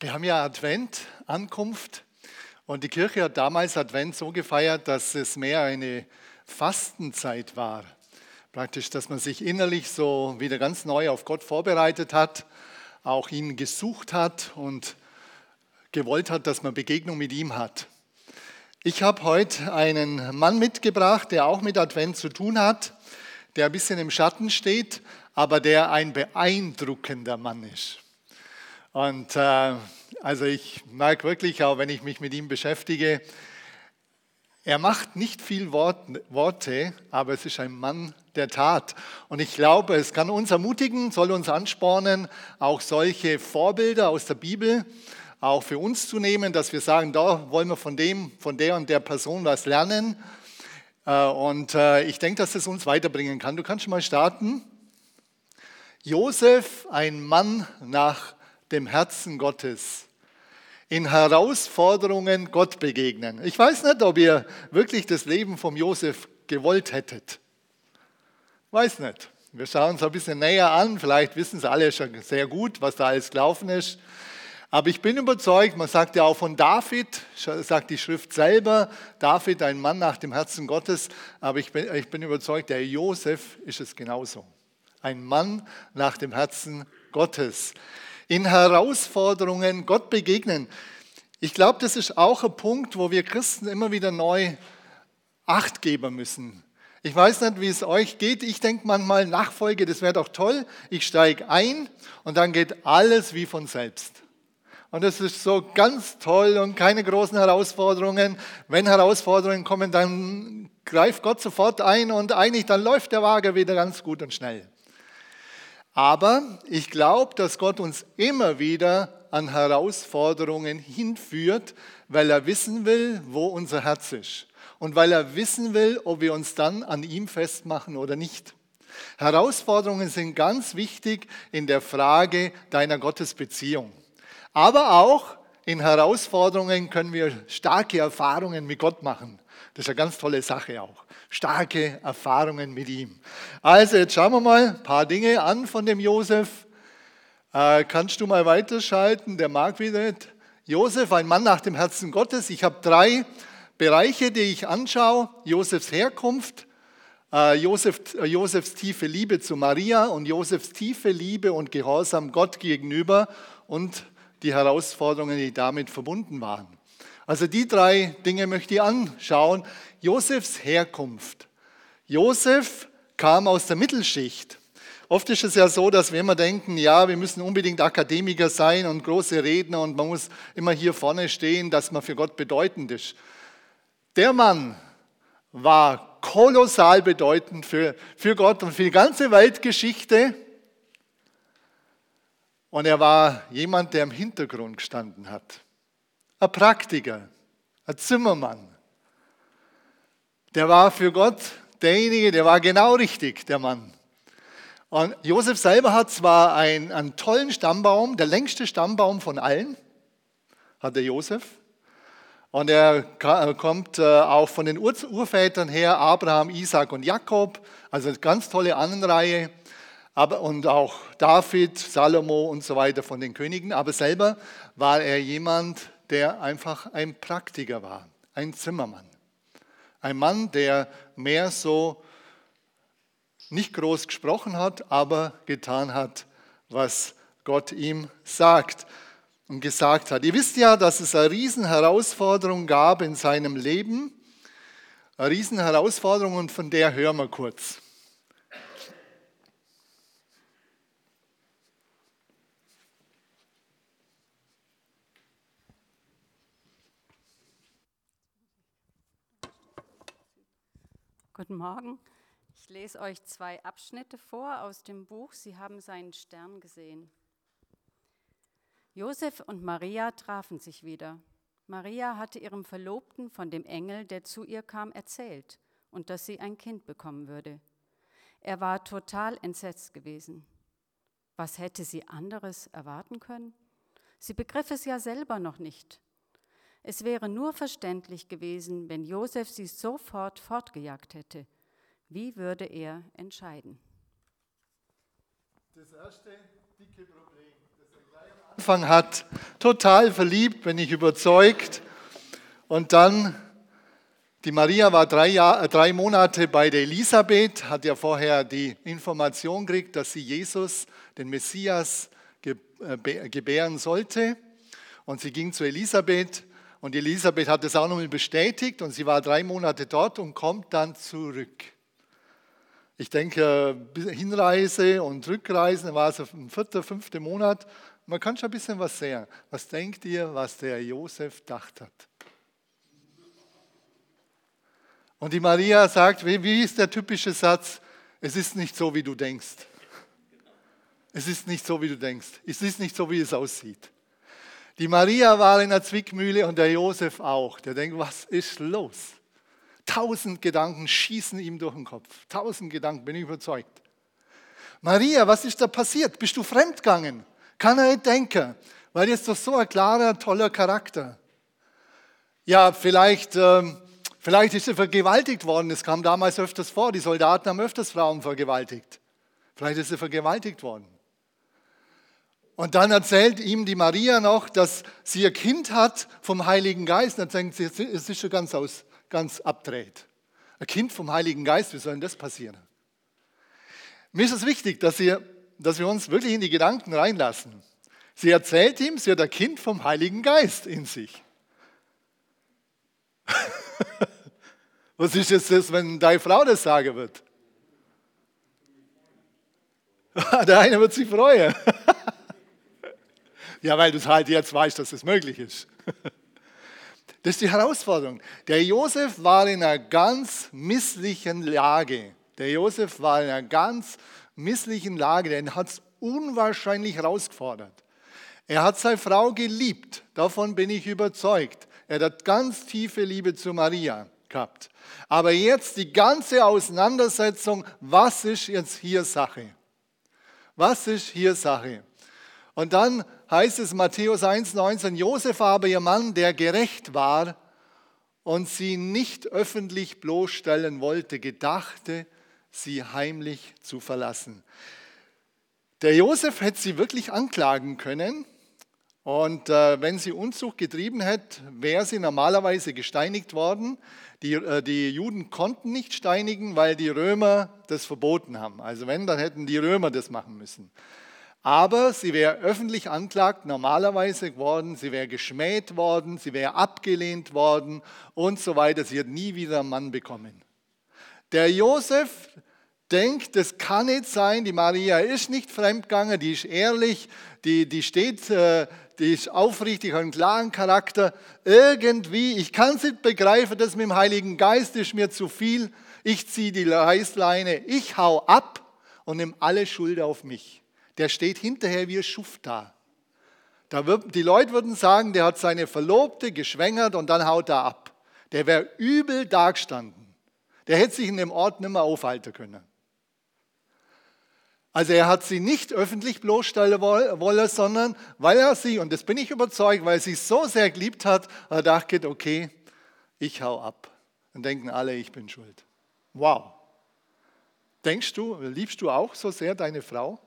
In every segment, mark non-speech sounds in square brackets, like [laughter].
Wir haben ja Advent, Ankunft. Und die Kirche hat damals Advent so gefeiert, dass es mehr eine Fastenzeit war. Praktisch, dass man sich innerlich so wieder ganz neu auf Gott vorbereitet hat, auch ihn gesucht hat und gewollt hat, dass man Begegnung mit ihm hat. Ich habe heute einen Mann mitgebracht, der auch mit Advent zu tun hat, der ein bisschen im Schatten steht, aber der ein beeindruckender Mann ist. Und äh, also ich merke wirklich, auch wenn ich mich mit ihm beschäftige, er macht nicht viel Wort, Worte, aber es ist ein Mann der Tat. Und ich glaube, es kann uns ermutigen, soll uns anspornen, auch solche Vorbilder aus der Bibel auch für uns zu nehmen, dass wir sagen, da wollen wir von dem, von der und der Person was lernen. Äh, und äh, ich denke, dass es uns weiterbringen kann. Du kannst schon mal starten. Josef, ein Mann nach dem Herzen Gottes, in Herausforderungen Gott begegnen. Ich weiß nicht, ob ihr wirklich das Leben vom Josef gewollt hättet. Weiß nicht. Wir schauen es ein bisschen näher an. Vielleicht wissen es alle schon sehr gut, was da alles gelaufen ist. Aber ich bin überzeugt, man sagt ja auch von David, sagt die Schrift selber, David, ein Mann nach dem Herzen Gottes. Aber ich bin, ich bin überzeugt, der Josef ist es genauso. Ein Mann nach dem Herzen Gottes in Herausforderungen Gott begegnen. Ich glaube, das ist auch ein Punkt, wo wir Christen immer wieder neu Acht geben müssen. Ich weiß nicht, wie es euch geht. Ich denke manchmal, Nachfolge, das wäre doch toll. Ich steige ein und dann geht alles wie von selbst. Und das ist so ganz toll und keine großen Herausforderungen. Wenn Herausforderungen kommen, dann greift Gott sofort ein und eigentlich dann läuft der Wagen wieder ganz gut und schnell. Aber ich glaube, dass Gott uns immer wieder an Herausforderungen hinführt, weil er wissen will, wo unser Herz ist. Und weil er wissen will, ob wir uns dann an ihm festmachen oder nicht. Herausforderungen sind ganz wichtig in der Frage deiner Gottesbeziehung. Aber auch in Herausforderungen können wir starke Erfahrungen mit Gott machen. Das ist eine ganz tolle Sache auch. Starke Erfahrungen mit ihm. Also jetzt schauen wir mal ein paar Dinge an von dem Josef. Äh, kannst du mal weiterschalten? Der mag wieder nicht. Josef, ein Mann nach dem Herzen Gottes. Ich habe drei Bereiche, die ich anschaue. Josefs Herkunft, äh, Josef, äh, Josefs tiefe Liebe zu Maria und Josefs tiefe Liebe und Gehorsam Gott gegenüber und die Herausforderungen, die damit verbunden waren. Also die drei Dinge möchte ich anschauen. Josefs Herkunft. Josef kam aus der Mittelschicht. Oft ist es ja so, dass wir immer denken, ja, wir müssen unbedingt Akademiker sein und große Redner und man muss immer hier vorne stehen, dass man für Gott bedeutend ist. Der Mann war kolossal bedeutend für, für Gott und für die ganze Weltgeschichte. Und er war jemand, der im Hintergrund gestanden hat ein Praktiker, ein Zimmermann. Der war für Gott derjenige, der war genau richtig, der Mann. Und Josef selber hat zwar einen, einen tollen Stammbaum, der längste Stammbaum von allen, hat der Josef. Und er kommt äh, auch von den Urvätern her, Abraham, Isaac und Jakob, also eine ganz tolle Ahnenreihe. Aber, und auch David, Salomo und so weiter von den Königen. Aber selber war er jemand, der einfach ein Praktiker war, ein Zimmermann. Ein Mann, der mehr so nicht groß gesprochen hat, aber getan hat, was Gott ihm sagt und gesagt hat. Ihr wisst ja, dass es eine Riesenherausforderung gab in seinem Leben. Eine Riesenherausforderung und von der hören wir kurz. Guten Morgen. Ich lese euch zwei Abschnitte vor aus dem Buch Sie haben seinen Stern gesehen. Josef und Maria trafen sich wieder. Maria hatte ihrem Verlobten von dem Engel, der zu ihr kam, erzählt und dass sie ein Kind bekommen würde. Er war total entsetzt gewesen. Was hätte sie anderes erwarten können? Sie begriff es ja selber noch nicht. Es wäre nur verständlich gewesen, wenn Josef sie sofort fortgejagt hätte. Wie würde er entscheiden? Das erste dicke Problem, das Anfang hat, total verliebt, bin ich überzeugt. Und dann, die Maria war drei, Jahr, drei Monate bei der Elisabeth, hat ja vorher die Information gekriegt, dass sie Jesus, den Messias, äh, gebären sollte. Und sie ging zu Elisabeth und Elisabeth hat es auch nochmal bestätigt und sie war drei Monate dort und kommt dann zurück. Ich denke, Hinreise und Rückreisen war es im vierten, fünften Monat. Man kann schon ein bisschen was sehen. Was denkt ihr, was der Josef gedacht hat? Und die Maria sagt, wie ist der typische Satz? Es ist nicht so, wie du denkst. Es ist nicht so, wie du denkst. Es ist nicht so, wie es aussieht. Die Maria war in der Zwickmühle und der Josef auch. Der denkt, was ist los? Tausend Gedanken schießen ihm durch den Kopf. Tausend Gedanken, bin ich überzeugt. Maria, was ist da passiert? Bist du fremdgegangen? Kann er nicht denken, weil jetzt doch so ein klarer, toller Charakter. Ja, vielleicht, ähm, vielleicht ist er vergewaltigt worden. Es kam damals öfters vor. Die Soldaten haben öfters Frauen vergewaltigt. Vielleicht ist er vergewaltigt worden. Und dann erzählt ihm die Maria noch, dass sie ihr Kind hat vom Heiligen Geist. Und dann denkt sie, es ist schon ganz, aus, ganz abdreht. Ein Kind vom Heiligen Geist, wie soll denn das passieren? Mir ist es wichtig, dass, ihr, dass wir uns wirklich in die Gedanken reinlassen. Sie erzählt ihm, sie hat ein Kind vom Heiligen Geist in sich. [laughs] Was ist jetzt das, wenn deine Frau das sagen wird? [laughs] Der eine wird sich freuen. [laughs] Ja, weil du es halt jetzt weißt, dass es möglich ist. [laughs] Das ist die Herausforderung. Der Josef war in einer ganz misslichen Lage. Der Josef war in einer ganz misslichen Lage. Den hat es unwahrscheinlich herausgefordert. Er hat seine Frau geliebt. Davon bin ich überzeugt. Er hat ganz tiefe Liebe zu Maria gehabt. Aber jetzt die ganze Auseinandersetzung, was ist jetzt hier Sache? Was ist hier Sache? Und dann heißt es Matthäus 1,19, Josef aber, ihr Mann, der gerecht war und sie nicht öffentlich bloßstellen wollte, gedachte, sie heimlich zu verlassen. Der Josef hätte sie wirklich anklagen können. Und äh, wenn sie Unzucht getrieben hätte, wäre sie normalerweise gesteinigt worden. Die, äh, die Juden konnten nicht steinigen, weil die Römer das verboten haben. Also wenn, dann hätten die Römer das machen müssen. Aber sie wäre öffentlich anklagt normalerweise geworden, sie wäre geschmäht worden, sie wäre abgelehnt worden und so weiter. Sie hat nie wieder einen Mann bekommen. Der Josef denkt, das kann nicht sein, die Maria ist nicht fremdgegangen, die ist ehrlich, die, die steht, äh, die ist aufrichtig, hat einen klaren Charakter. Irgendwie, ich kann es nicht begreifen, das mit dem Heiligen Geist ist mir zu viel. Ich ziehe die Reißleine, ich hau ab und nehme alle Schuld auf mich der steht hinterher wie ein Schuft da. da wird, die Leute würden sagen, der hat seine Verlobte geschwängert und dann haut er ab. Der wäre übel dagestanden. Der hätte sich in dem Ort nicht mehr aufhalten können. Also er hat sie nicht öffentlich bloßstellen wollen, sondern weil er sie, und das bin ich überzeugt, weil sie so sehr geliebt hat, er dachte, okay, ich hau ab. Dann denken alle, ich bin schuld. Wow. Denkst du, liebst du auch so sehr deine Frau?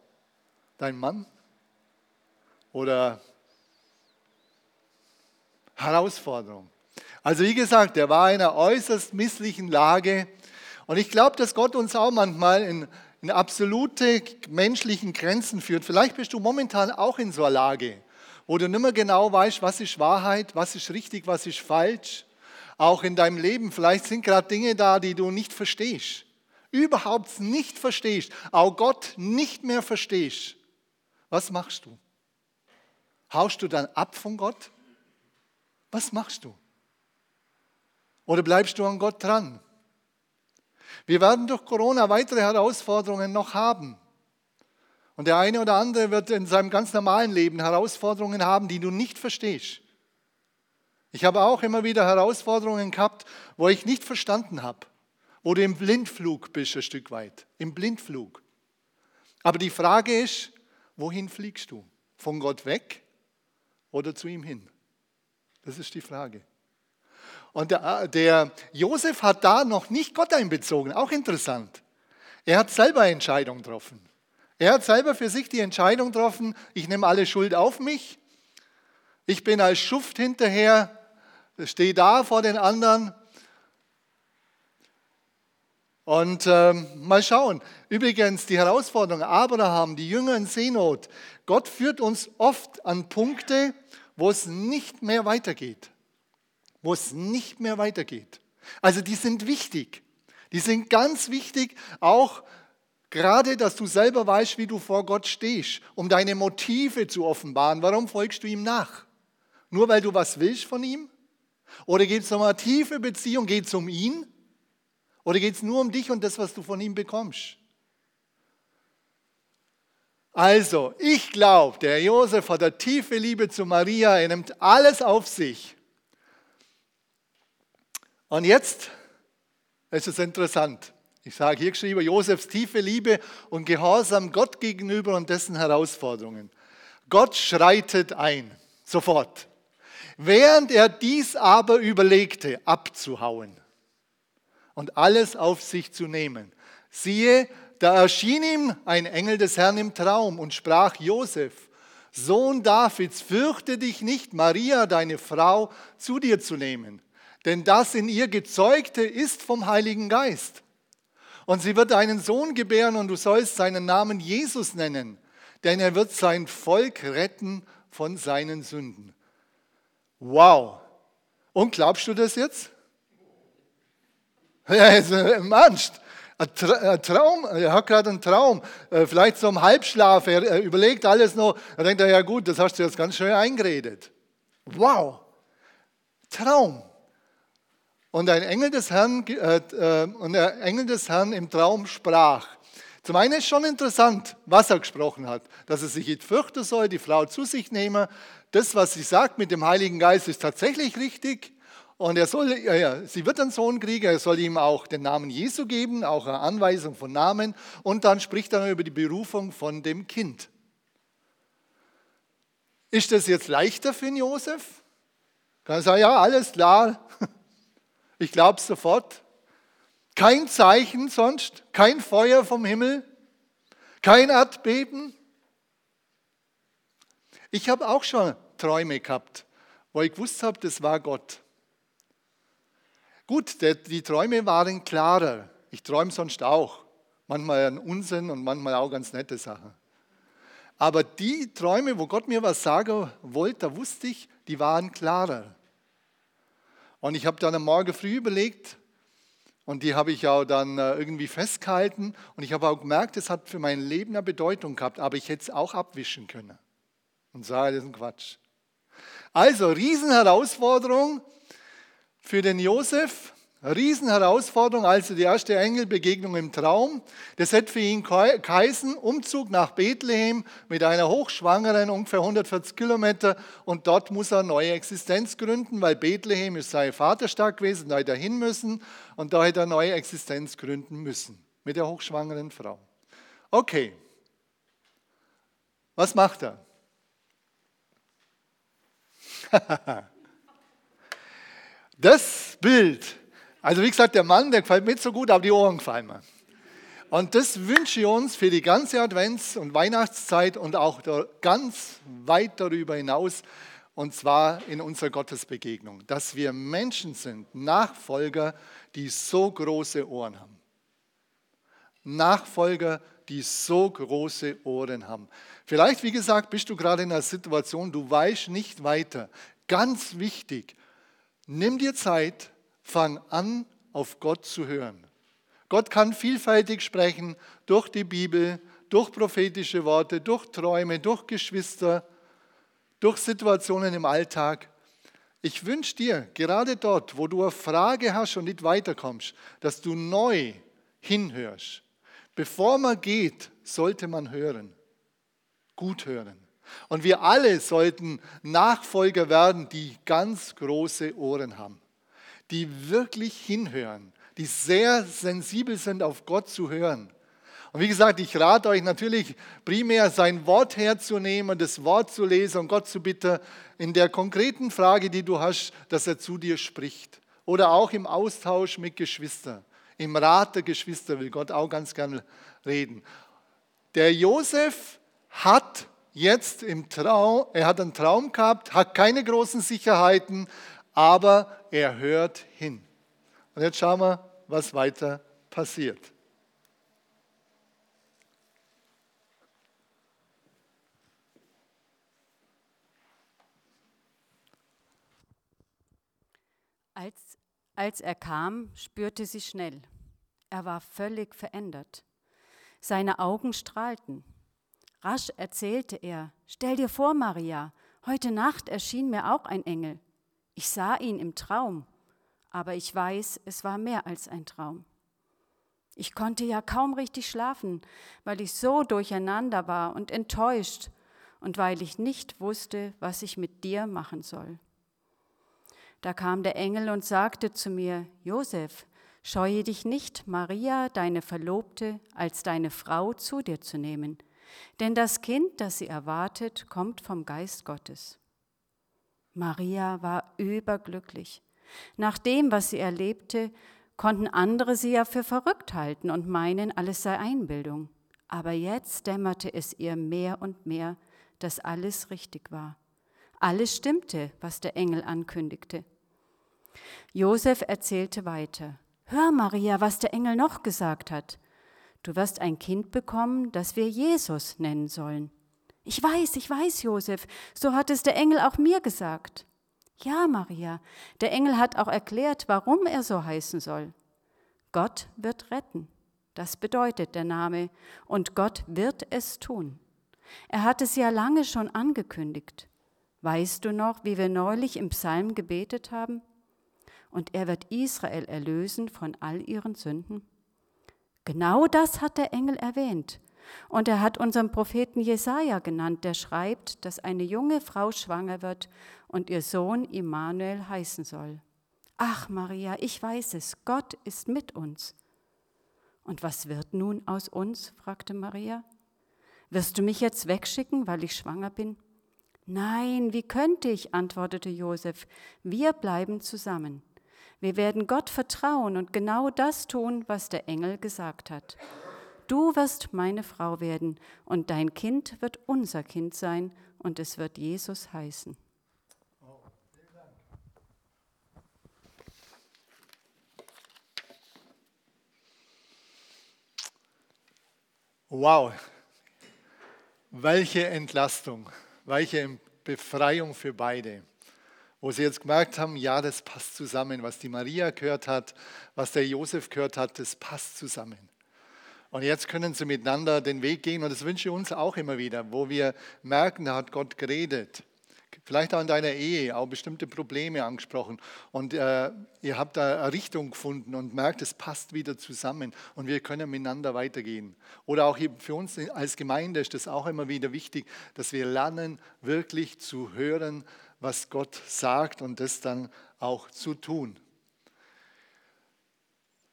Dein Mann? Oder Herausforderung? Also wie gesagt, er war in einer äußerst misslichen Lage. Und ich glaube, dass Gott uns auch manchmal in, in absolute menschlichen Grenzen führt. Vielleicht bist du momentan auch in so einer Lage, wo du nicht mehr genau weißt, was ist Wahrheit, was ist richtig, was ist falsch. Auch in deinem Leben, vielleicht sind gerade Dinge da, die du nicht verstehst. Überhaupt nicht verstehst. Auch Gott nicht mehr verstehst. Was machst du? Haust du dann ab von Gott? Was machst du? Oder bleibst du an Gott dran? Wir werden durch Corona weitere Herausforderungen noch haben. Und der eine oder andere wird in seinem ganz normalen Leben Herausforderungen haben, die du nicht verstehst. Ich habe auch immer wieder Herausforderungen gehabt, wo ich nicht verstanden habe, wo du im Blindflug bist ein Stück weit, im Blindflug. Aber die Frage ist, Wohin fliegst du? Von Gott weg oder zu ihm hin? Das ist die Frage. Und der, der Josef hat da noch nicht Gott einbezogen, auch interessant. Er hat selber Entscheidungen getroffen. Er hat selber für sich die Entscheidung getroffen, ich nehme alle Schuld auf mich. Ich bin als Schuft hinterher, stehe da vor den anderen. Und ähm, mal schauen. Übrigens, die Herausforderung, Abraham, die Jünger in Seenot. Gott führt uns oft an Punkte, wo es nicht mehr weitergeht. Wo es nicht mehr weitergeht. Also die sind wichtig. Die sind ganz wichtig, auch Gerade, dass du selber weißt, wie du vor Gott stehst, um deine Motive zu offenbaren. Warum folgst du ihm nach? Nur weil du was willst von ihm? Oder geht es um eine tiefe Beziehung? Geht es um ihn? Oder geht es nur um dich und das, was du von ihm bekommst? Also, ich glaube, der Josef hat eine tiefe Liebe zu Maria, er nimmt alles auf sich. Und jetzt ist es interessant. Ich sage hier geschrieben, Josefs tiefe Liebe und Gehorsam Gott gegenüber und dessen Herausforderungen. Gott schreitet ein, sofort. Während er dies aber überlegte, abzuhauen und alles auf sich zu nehmen, siehe, da erschien ihm ein Engel des Herrn im Traum und sprach, Josef, Sohn Davids, fürchte dich nicht, Maria, deine Frau, zu dir zu nehmen, denn das in ihr Gezeugte ist vom Heiligen Geist. Und sie wird einen Sohn gebären und du sollst seinen Namen Jesus nennen, denn er wird sein Volk retten von seinen Sünden. Wow. Und glaubst du das jetzt? Ja, im Ernst. Ein Traum, er hat gerade einen Traum, äh, vielleicht so im Halbschlaf, er überlegt alles noch, er denkt ja gut, das hast du jetzt ganz schön eingeredet. Wow, Traum. Und ein Engel des Herrn, äh, äh, und der Engel des Herrn im Traum sprach. Zum einen ist schon interessant, was er gesprochen hat, dass er sich nicht fürchten soll, die Frau zu sich nehmen. Das, was sie sagt mit dem Heiligen Geist, ist tatsächlich richtig. Und er soll, ja, sie wird einen Sohn kriegen, er soll ihm auch den Namen Jesu geben, auch eine Anweisung von Namen. Und dann spricht er über die Berufung von dem Kind. Ist das jetzt leichter für den Josef? Kann er sagen, ja, alles klar, [laughs] ich glaube sofort. Kein Zeichen sonst, kein Feuer vom Himmel, kein Erdbeben. Ich habe auch schon Träume gehabt, wo ich gewusst habe, das war Gott. Gut, die Träume waren klarer. Ich träume sonst auch. Manchmal einen Unsinn und manchmal auch ganz nette Sachen. Aber die Träume, wo Gott mir was sagen wollte, da wusste ich, die waren klarer. Und ich habe dann am Morgen früh überlegt, und die habe ich auch dann äh, irgendwie festgehalten. Und ich habe auch gemerkt, es hat für mein Leben eine Bedeutung gehabt, aber ich hätte es auch abwischen können. Und sage, das ist ein Quatsch. Also, Riesenherausforderung für den Josef. Riesenherausforderung, also die erste Engelbegegnung im Traum. Das hätte für ihn geheißen, Umzug nach Bethlehem mit einer Hochschwangeren, ungefähr 140 Kilometer. Und dort muss er neue Existenz gründen, weil Bethlehem ist sein Vaterstadt gewesen, da hätte er hin müssen. Und da hätte er neue Existenz gründen müssen mit der hochschwangeren Frau. Okay, was macht er? [laughs] das Bild also wie gesagt, der Mann, der gefällt mir nicht so gut, aber die Ohren gefallen mir. Und das wünsche ich uns für die ganze Advents- und Weihnachtszeit und auch ganz weit darüber hinaus, und zwar in unserer Gottesbegegnung, dass wir Menschen sind, Nachfolger, die so große Ohren haben. Nachfolger, die so große Ohren haben. Vielleicht, wie gesagt, bist du gerade in einer Situation, du weißt nicht weiter. Ganz wichtig, nimm dir Zeit, fang an, auf Gott zu hören. Gott kann vielfältig sprechen durch die Bibel, durch prophetische Worte, durch Träume, durch Geschwister, durch Situationen im Alltag. Ich wünsche dir, gerade dort, wo du eine Frage hast und nicht weiterkommst, dass du neu hinhörst. Bevor man geht, sollte man hören. Gut hören. Und wir alle sollten Nachfolger werden, die ganz große Ohren haben die wirklich hinhören, die sehr sensibel sind, auf Gott zu hören. Und wie gesagt, ich rate euch natürlich primär sein Wort herzunehmen, das Wort zu lesen und Gott zu bitten, in der konkreten Frage, die du hast, dass er zu dir spricht. Oder auch im Austausch mit Geschwistern. Im Rat der Geschwister will Gott auch ganz gerne reden. Der Josef hat jetzt im Traum, er hat einen Traum gehabt, hat keine großen Sicherheiten, aber er hört hin. Und jetzt schauen wir, was weiter passiert. Als, als er kam, spürte sie schnell. Er war völlig verändert. Seine Augen strahlten. Rasch erzählte er, Stell dir vor, Maria, heute Nacht erschien mir auch ein Engel. Ich sah ihn im Traum, aber ich weiß, es war mehr als ein Traum. Ich konnte ja kaum richtig schlafen, weil ich so durcheinander war und enttäuscht und weil ich nicht wusste, was ich mit dir machen soll. Da kam der Engel und sagte zu mir, Josef, scheue dich nicht, Maria, deine Verlobte, als deine Frau zu dir zu nehmen, denn das Kind, das sie erwartet, kommt vom Geist Gottes. Maria war überglücklich. Nach dem, was sie erlebte, konnten andere sie ja für verrückt halten und meinen, alles sei Einbildung. Aber jetzt dämmerte es ihr mehr und mehr, dass alles richtig war. Alles stimmte, was der Engel ankündigte. Josef erzählte weiter. Hör, Maria, was der Engel noch gesagt hat. Du wirst ein Kind bekommen, das wir Jesus nennen sollen. Ich weiß, ich weiß, Josef, so hat es der Engel auch mir gesagt. Ja, Maria, der Engel hat auch erklärt, warum er so heißen soll. Gott wird retten. Das bedeutet der Name, und Gott wird es tun. Er hat es ja lange schon angekündigt. Weißt du noch, wie wir neulich im Psalm gebetet haben? Und er wird Israel erlösen von all ihren Sünden? Genau das hat der Engel erwähnt. Und er hat unseren Propheten Jesaja genannt, der schreibt, dass eine junge Frau schwanger wird und ihr Sohn Immanuel heißen soll. Ach, Maria, ich weiß es, Gott ist mit uns. Und was wird nun aus uns? fragte Maria. Wirst du mich jetzt wegschicken, weil ich schwanger bin? Nein, wie könnte ich? antwortete Josef. Wir bleiben zusammen. Wir werden Gott vertrauen und genau das tun, was der Engel gesagt hat. Du wirst meine Frau werden und dein Kind wird unser Kind sein und es wird Jesus heißen. Wow, welche Entlastung, welche Befreiung für beide. Wo sie jetzt gemerkt haben, ja, das passt zusammen. Was die Maria gehört hat, was der Josef gehört hat, das passt zusammen. Und jetzt können sie miteinander den Weg gehen und das wünsche ich uns auch immer wieder, wo wir merken, da hat Gott geredet. Vielleicht auch in deiner Ehe, auch bestimmte Probleme angesprochen. Und äh, ihr habt da eine Richtung gefunden und merkt, es passt wieder zusammen und wir können miteinander weitergehen. Oder auch für uns als Gemeinde ist das auch immer wieder wichtig, dass wir lernen, wirklich zu hören, was Gott sagt und das dann auch zu tun.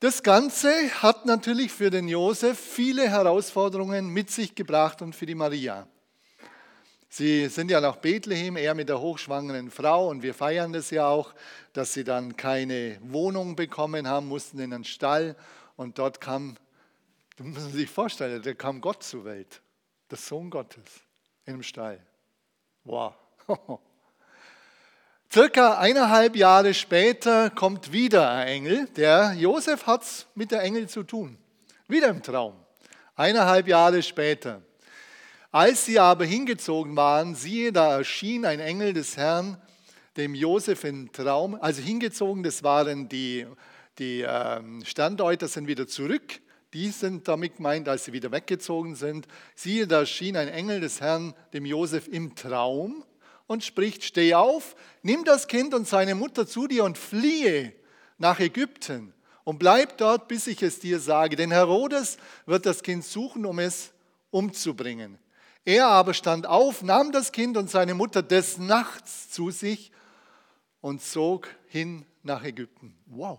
Das Ganze hat natürlich für den Josef viele Herausforderungen mit sich gebracht und für die Maria. Sie sind ja nach Bethlehem, er mit der hochschwangeren Frau und wir feiern das ja auch, dass sie dann keine Wohnung bekommen haben, mussten in einen Stall und dort kam, du musst sich vorstellen, da kam Gott zur Welt, der Sohn Gottes in einem Stall. Wow. [laughs] Circa eineinhalb Jahre später kommt wieder ein Engel. Der Josef hat es mit der Engel zu tun. Wieder im Traum. Eineinhalb Jahre später. Als sie aber hingezogen waren, siehe, da erschien ein Engel des Herrn dem Josef im Traum. Also hingezogen, das waren die, die ähm, Standorte, sind wieder zurück. Die sind damit gemeint, als sie wieder weggezogen sind. Siehe, da erschien ein Engel des Herrn dem Josef im Traum und spricht, steh auf, nimm das Kind und seine Mutter zu dir und fliehe nach Ägypten und bleib dort, bis ich es dir sage. Denn Herodes wird das Kind suchen, um es umzubringen. Er aber stand auf, nahm das Kind und seine Mutter des Nachts zu sich und zog hin nach Ägypten. Wow.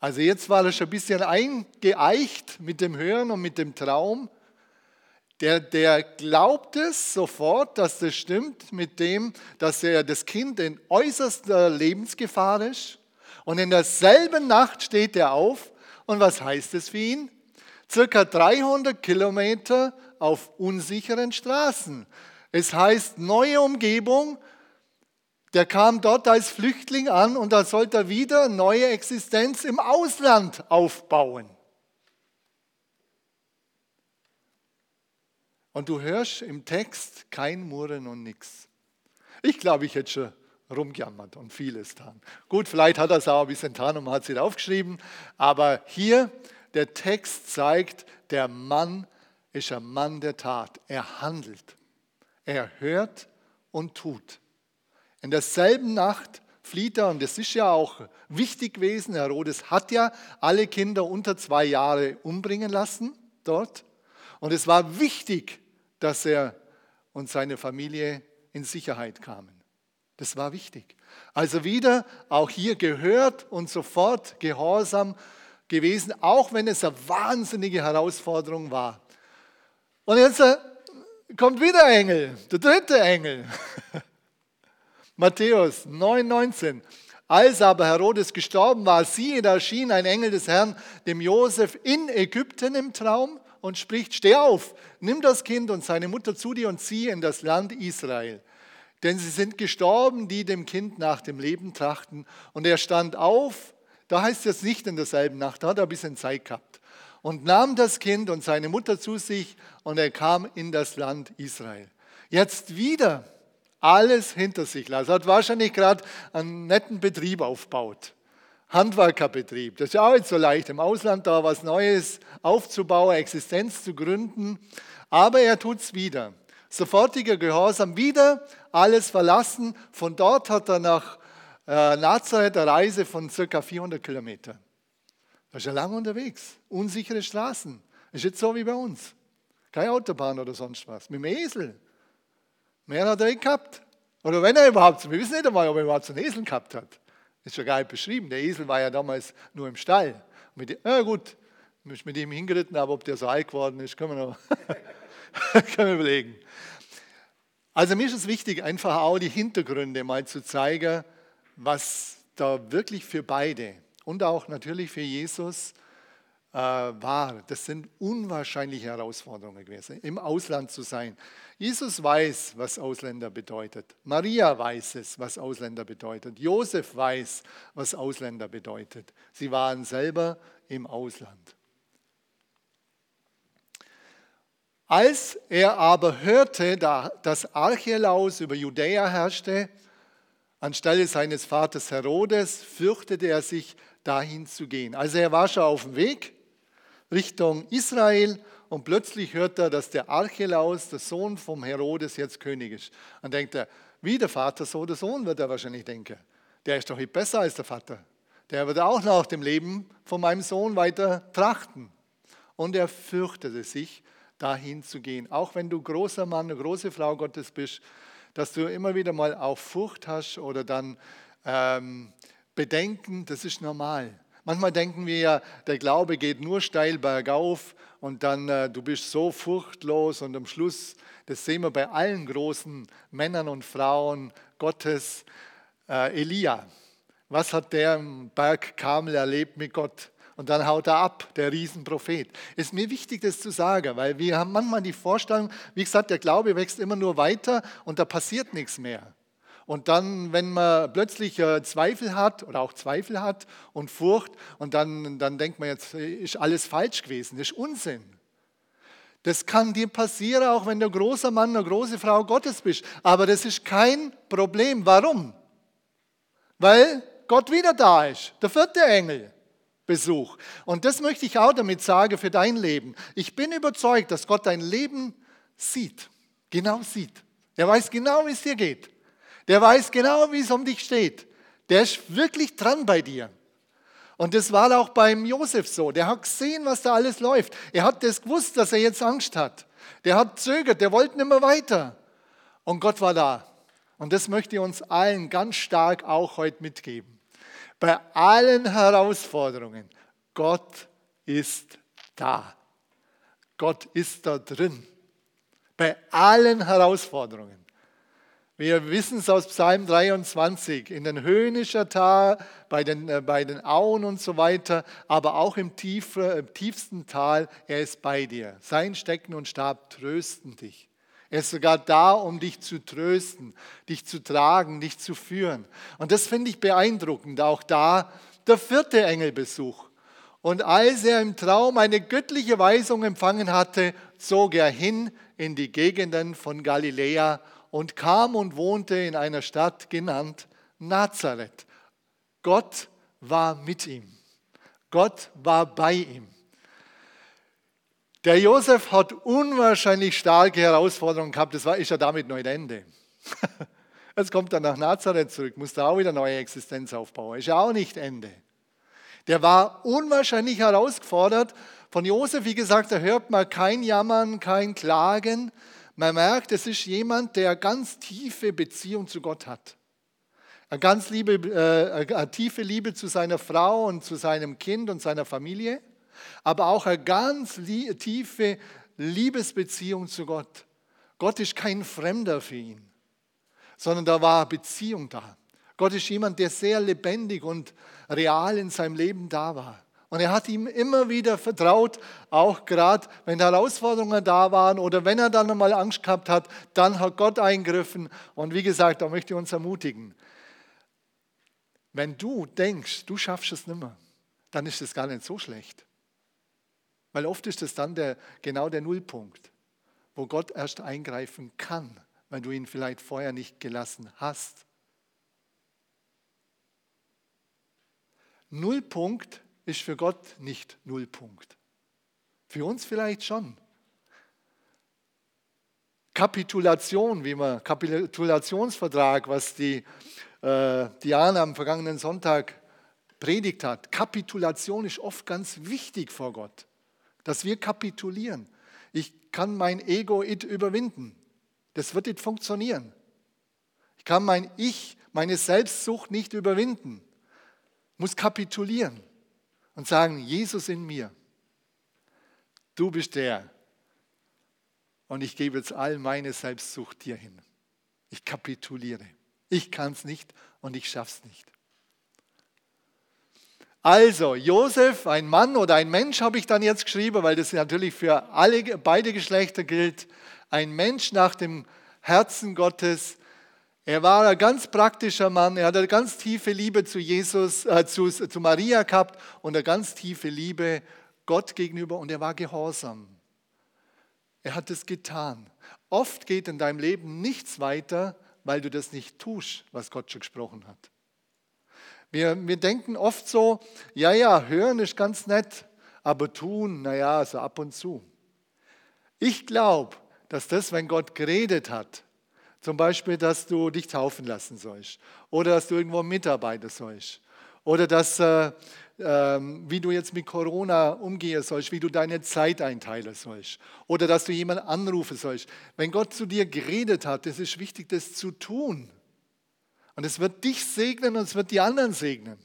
Also jetzt war er schon ein bisschen eingeeicht mit dem Hören und mit dem Traum. Der, der glaubt es sofort, dass das stimmt mit dem, dass er das Kind in äußerster Lebensgefahr ist. Und in derselben Nacht steht er auf. Und was heißt es für ihn? Circa 300 Kilometer auf unsicheren Straßen. Es heißt neue Umgebung. Der kam dort als Flüchtling an und da sollte er wieder neue Existenz im Ausland aufbauen. Und du hörst im Text kein Murren und nichts. Ich glaube, ich hätte schon rumgejammert und vieles getan. Gut, vielleicht hat er es auch ein bisschen getan und hat es aufgeschrieben, aber hier der Text zeigt, der Mann ist ein Mann der Tat. Er handelt. Er hört und tut. In derselben Nacht flieht er, und das ist ja auch wichtig gewesen, Herodes hat ja alle Kinder unter zwei Jahre umbringen lassen dort. Und es war wichtig, dass er und seine Familie in Sicherheit kamen. Das war wichtig. Also wieder auch hier gehört und sofort gehorsam gewesen, auch wenn es eine wahnsinnige Herausforderung war. Und jetzt äh, kommt wieder Engel, der dritte Engel. [laughs] Matthäus 9,19. Als aber Herodes gestorben war, siehe, da erschien ein Engel des Herrn dem Josef in Ägypten im Traum und spricht: Steh auf, nimm das Kind und seine Mutter zu dir und zieh in das Land Israel. Denn sie sind gestorben, die dem Kind nach dem Leben trachten. Und er stand auf, da heißt es nicht in derselben Nacht, da hat er ein bisschen Zeit gehabt. Und nahm das Kind und seine Mutter zu sich und er kam in das Land Israel. Jetzt wieder alles hinter sich lassen. Er hat wahrscheinlich gerade einen netten Betrieb aufgebaut. Handwerkerbetrieb. Das ist ja auch nicht so leicht, im Ausland da was Neues aufzubauen, Existenz zu gründen. Aber er tut es wieder. Sofortiger Gehorsam, wieder alles verlassen. Von dort hat er nach äh, Nazareth eine Reise von circa 400 Kilometern. Das ist ja lange unterwegs. Unsichere Straßen. Ist jetzt so wie bei uns. Keine Autobahn oder sonst was. Mit dem Esel. Mehr hat er nicht gehabt. Oder wenn er überhaupt, wir wissen nicht einmal, ob er überhaupt so einen Esel gehabt hat. Ist ja nicht beschrieben. Der Esel war ja damals nur im Stall. Mit, ja gut, ich mit ihm hingeritten, aber ob der so alt geworden ist, können wir noch [laughs] können wir überlegen. Also mir ist es wichtig, einfach auch die Hintergründe mal zu zeigen, was da wirklich für beide und auch natürlich für Jesus war. Das sind unwahrscheinliche Herausforderungen gewesen, im Ausland zu sein. Jesus weiß, was Ausländer bedeutet. Maria weiß es, was Ausländer bedeutet. Josef weiß, was Ausländer bedeutet. Sie waren selber im Ausland. Als er aber hörte, dass Archelaus über Judäa herrschte, anstelle seines Vaters Herodes, fürchtete er sich, dahin zu gehen. Also er war schon auf dem Weg Richtung Israel und plötzlich hört er, dass der Archelaus, der Sohn vom Herodes, jetzt König ist. Dann denkt er, wie der Vater, so der Sohn, wird er wahrscheinlich denken. Der ist doch nicht besser als der Vater. Der wird auch nach dem Leben von meinem Sohn weiter trachten. Und er fürchtete sich, dahin zu gehen. Auch wenn du großer Mann, eine große Frau Gottes bist, dass du immer wieder mal auch Furcht hast oder dann ähm, Bedenken, das ist normal. Manchmal denken wir ja, der Glaube geht nur steil bergauf und dann äh, du bist so furchtlos und am Schluss, das sehen wir bei allen großen Männern und Frauen Gottes, äh, Elia. Was hat der im Berg Kamel erlebt mit Gott? und dann haut er ab, der Riesenprophet. Ist mir wichtig, das zu sagen, weil wir haben manchmal die Vorstellung, wie gesagt, der Glaube wächst immer nur weiter und da passiert nichts mehr. Und dann, wenn man plötzlich äh, Zweifel hat oder auch Zweifel hat und Furcht, und dann, dann denkt man, jetzt ist alles falsch gewesen, das ist Unsinn. Das kann dir passieren, auch wenn du ein großer Mann, eine große Frau Gottes bist. Aber das ist kein Problem. Warum? Weil Gott wieder da ist, der vierte Engel. Besuch. Und das möchte ich auch damit sagen für dein Leben. Ich bin überzeugt, dass Gott dein Leben sieht, genau sieht. Er weiß genau, wie es dir geht. Der weiß genau, wie es um dich steht. Der ist wirklich dran bei dir. Und das war auch beim Josef so. Der hat gesehen, was da alles läuft. Er hat das gewusst, dass er jetzt Angst hat. Der hat zögert, der wollte nicht mehr weiter. Und Gott war da. Und das möchte ich uns allen ganz stark auch heute mitgeben bei allen Herausforderungen, Gott ist da. Gott ist da drin. Bei allen Herausforderungen. Wir wissen es aus Psalm 23, in den Höhnischer Tal, bei den, äh, bei den Auen und so weiter, aber auch im, tiefer, im tiefsten Tal, er ist bei dir. Sein Stecken und Stab trösten dich. Er ist sogar da, um dich zu trösten, dich zu tragen, dich zu führen. Und das finde ich beeindruckend. Auch da der vierte Engelbesuch. Und als er im Traum eine göttliche Weisung empfangen hatte, zog er hin in die Gegenden von Galiläa und kam und wohnte in einer Stadt genannt Nazareth. Gott war mit ihm. Gott war bei ihm. Der Josef hat unwahrscheinlich starke Herausforderungen gehabt. Das war, ist ja damit ein Ende. [laughs] Jetzt kommt er nach Nazareth zurück, muss da auch wieder neue Existenz aufbauen. Ist ja auch nicht Ende. Der war unwahrscheinlich herausgefordert. Von Josef, wie gesagt, da hört man kein Jammern, kein Klagen. Man merkt, es ist jemand, der ganz tiefe Beziehung zu Gott hat. Eine ganz liebe, äh, eine tiefe Liebe zu seiner Frau und zu seinem Kind und seiner Familie, aber auch eine ganz tiefe Liebesbeziehung zu Gott. Gott ist kein Fremder für ihn, sondern da war Beziehung da. Gott ist jemand, der sehr lebendig und real in seinem Leben da war. Und er hat ihm immer wieder vertraut, auch gerade wenn Herausforderungen da waren oder wenn er dann einmal Angst gehabt hat, dann hat Gott eingegriffen. Und wie gesagt, da möchte ich uns ermutigen, wenn du denkst, du schaffst es nicht mehr, dann ist es gar nicht so schlecht. Weil oft ist es dann der, genau der Nullpunkt, wo Gott erst eingreifen kann, weil du ihn vielleicht vorher nicht gelassen hast. Nullpunkt ist für Gott nicht Nullpunkt. Für uns vielleicht schon. Kapitulation, wie man Kapitulationsvertrag, was die äh, Diana am vergangenen Sonntag predigt hat. Kapitulation ist oft ganz wichtig vor Gott, dass wir kapitulieren. Ich kann mein Ego-It überwinden. Das wird nicht funktionieren. Ich kann mein Ich, meine Selbstsucht nicht überwinden muss kapitulieren und sagen, Jesus in mir, du bist der. Und ich gebe jetzt all meine Selbstsucht dir hin. Ich kapituliere. Ich kann es nicht und ich schaff's nicht. Also, Josef, ein Mann oder ein Mensch habe ich dann jetzt geschrieben, weil das natürlich für alle, beide Geschlechter gilt. Ein Mensch nach dem Herzen Gottes, er war ein ganz praktischer Mann, er hat eine ganz tiefe Liebe zu Jesus, äh, zu, zu Maria gehabt und eine ganz tiefe Liebe Gott gegenüber und er war gehorsam. Er hat es getan. Oft geht in deinem Leben nichts weiter, weil du das nicht tust, was Gott schon gesprochen hat. Wir, wir denken oft so, ja, ja, hören ist ganz nett, aber tun, naja, so ab und zu. Ich glaube, dass das, wenn Gott geredet hat, zum Beispiel, dass du dich taufen lassen sollst oder dass du irgendwo mitarbeiten sollst oder dass, äh, äh, wie du jetzt mit Corona umgehen sollst, wie du deine Zeit einteilen sollst oder dass du jemanden anrufen sollst. Wenn Gott zu dir geredet hat, es ist wichtig, das zu tun. Und es wird dich segnen und es wird die anderen segnen.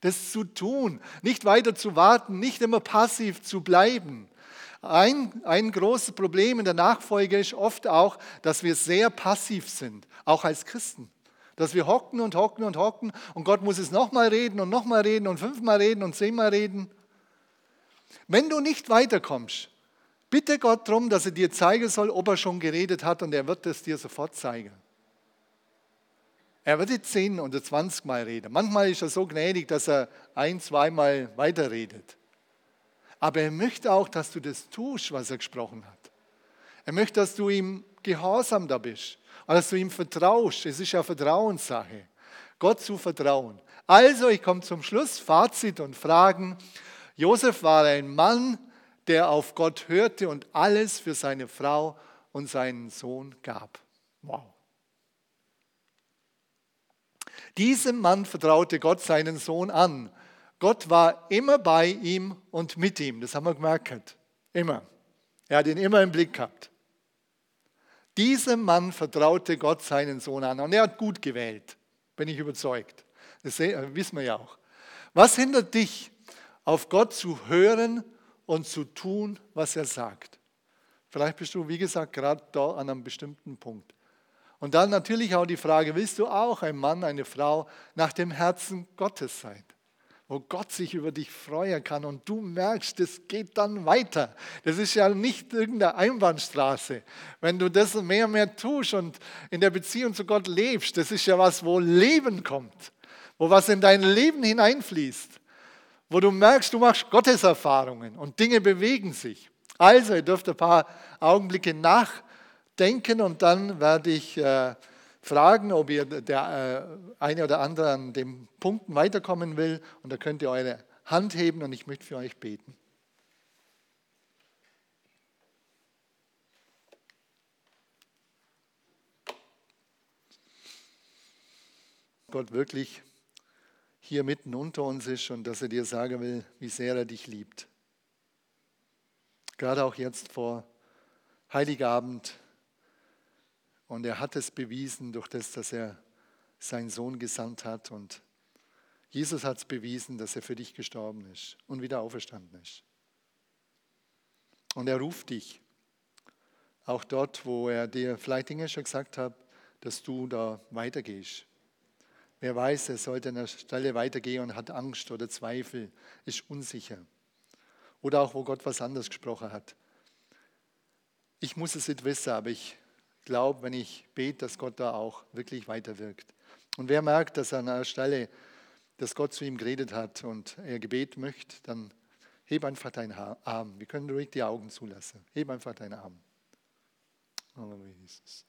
Das zu tun, nicht weiter zu warten, nicht immer passiv zu bleiben. Ein, ein großes Problem in der Nachfolge ist oft auch, dass wir sehr passiv sind, auch als Christen. Dass wir hocken und hocken und hocken und Gott muss es nochmal reden und nochmal reden und fünfmal reden und zehnmal reden. Wenn du nicht weiterkommst, bitte Gott darum, dass er dir zeigen soll, ob er schon geredet hat und er wird es dir sofort zeigen. Er wird die zehn oder zwanzig Mal reden. Manchmal ist er so gnädig, dass er ein, zweimal weiterredet. Aber er möchte auch, dass du das tust, was er gesprochen hat. Er möchte, dass du ihm gehorsam da bist und dass du ihm vertraust. Es ist ja Vertrauenssache. Gott zu vertrauen. Also, ich komme zum Schluss, Fazit und Fragen. Josef war ein Mann, der auf Gott hörte und alles für seine Frau und seinen Sohn gab. Wow. Diesem Mann vertraute Gott seinen Sohn an Gott war immer bei ihm und mit ihm. Das haben wir gemerkt. Immer. Er hat ihn immer im Blick gehabt. Diesem Mann vertraute Gott seinen Sohn an und er hat gut gewählt, bin ich überzeugt. Das wissen wir ja auch. Was hindert dich, auf Gott zu hören und zu tun, was er sagt? Vielleicht bist du, wie gesagt, gerade da an einem bestimmten Punkt. Und dann natürlich auch die Frage, willst du auch ein Mann, eine Frau nach dem Herzen Gottes sein? Wo Gott sich über dich freuen kann und du merkst, es geht dann weiter. Das ist ja nicht irgendeine Einbahnstraße. Wenn du das mehr und mehr tust und in der Beziehung zu Gott lebst, das ist ja was, wo Leben kommt, wo was in dein Leben hineinfließt, wo du merkst, du machst Gotteserfahrungen und Dinge bewegen sich. Also, ihr dürft ein paar Augenblicke nachdenken und dann werde ich äh, fragen, ob ihr der äh, eine oder andere an den Punkten weiterkommen will. Und da könnt ihr eure Hand heben und ich möchte für euch beten. Gott wirklich hier mitten unter uns ist und dass er dir sagen will, wie sehr er dich liebt. Gerade auch jetzt vor Heiligabend. Und er hat es bewiesen durch das, dass er seinen Sohn gesandt hat. Und Jesus hat es bewiesen, dass er für dich gestorben ist und wieder auferstanden ist. Und er ruft dich, auch dort, wo er dir vielleicht Dinge schon gesagt hat, dass du da weitergehst. Wer weiß, er sollte an der Stelle weitergehen und hat Angst oder Zweifel, ist unsicher. Oder auch, wo Gott was anderes gesprochen hat. Ich muss es nicht wissen, aber ich glaube, wenn ich bete, dass Gott da auch wirklich weiterwirkt. Und wer merkt, dass an einer Stelle, dass Gott zu ihm geredet hat und er Gebet möchte, dann heb einfach deinen Arm. Wir können ruhig die Augen zulassen. Heb einfach deinen Arm. Halleluja, Jesus.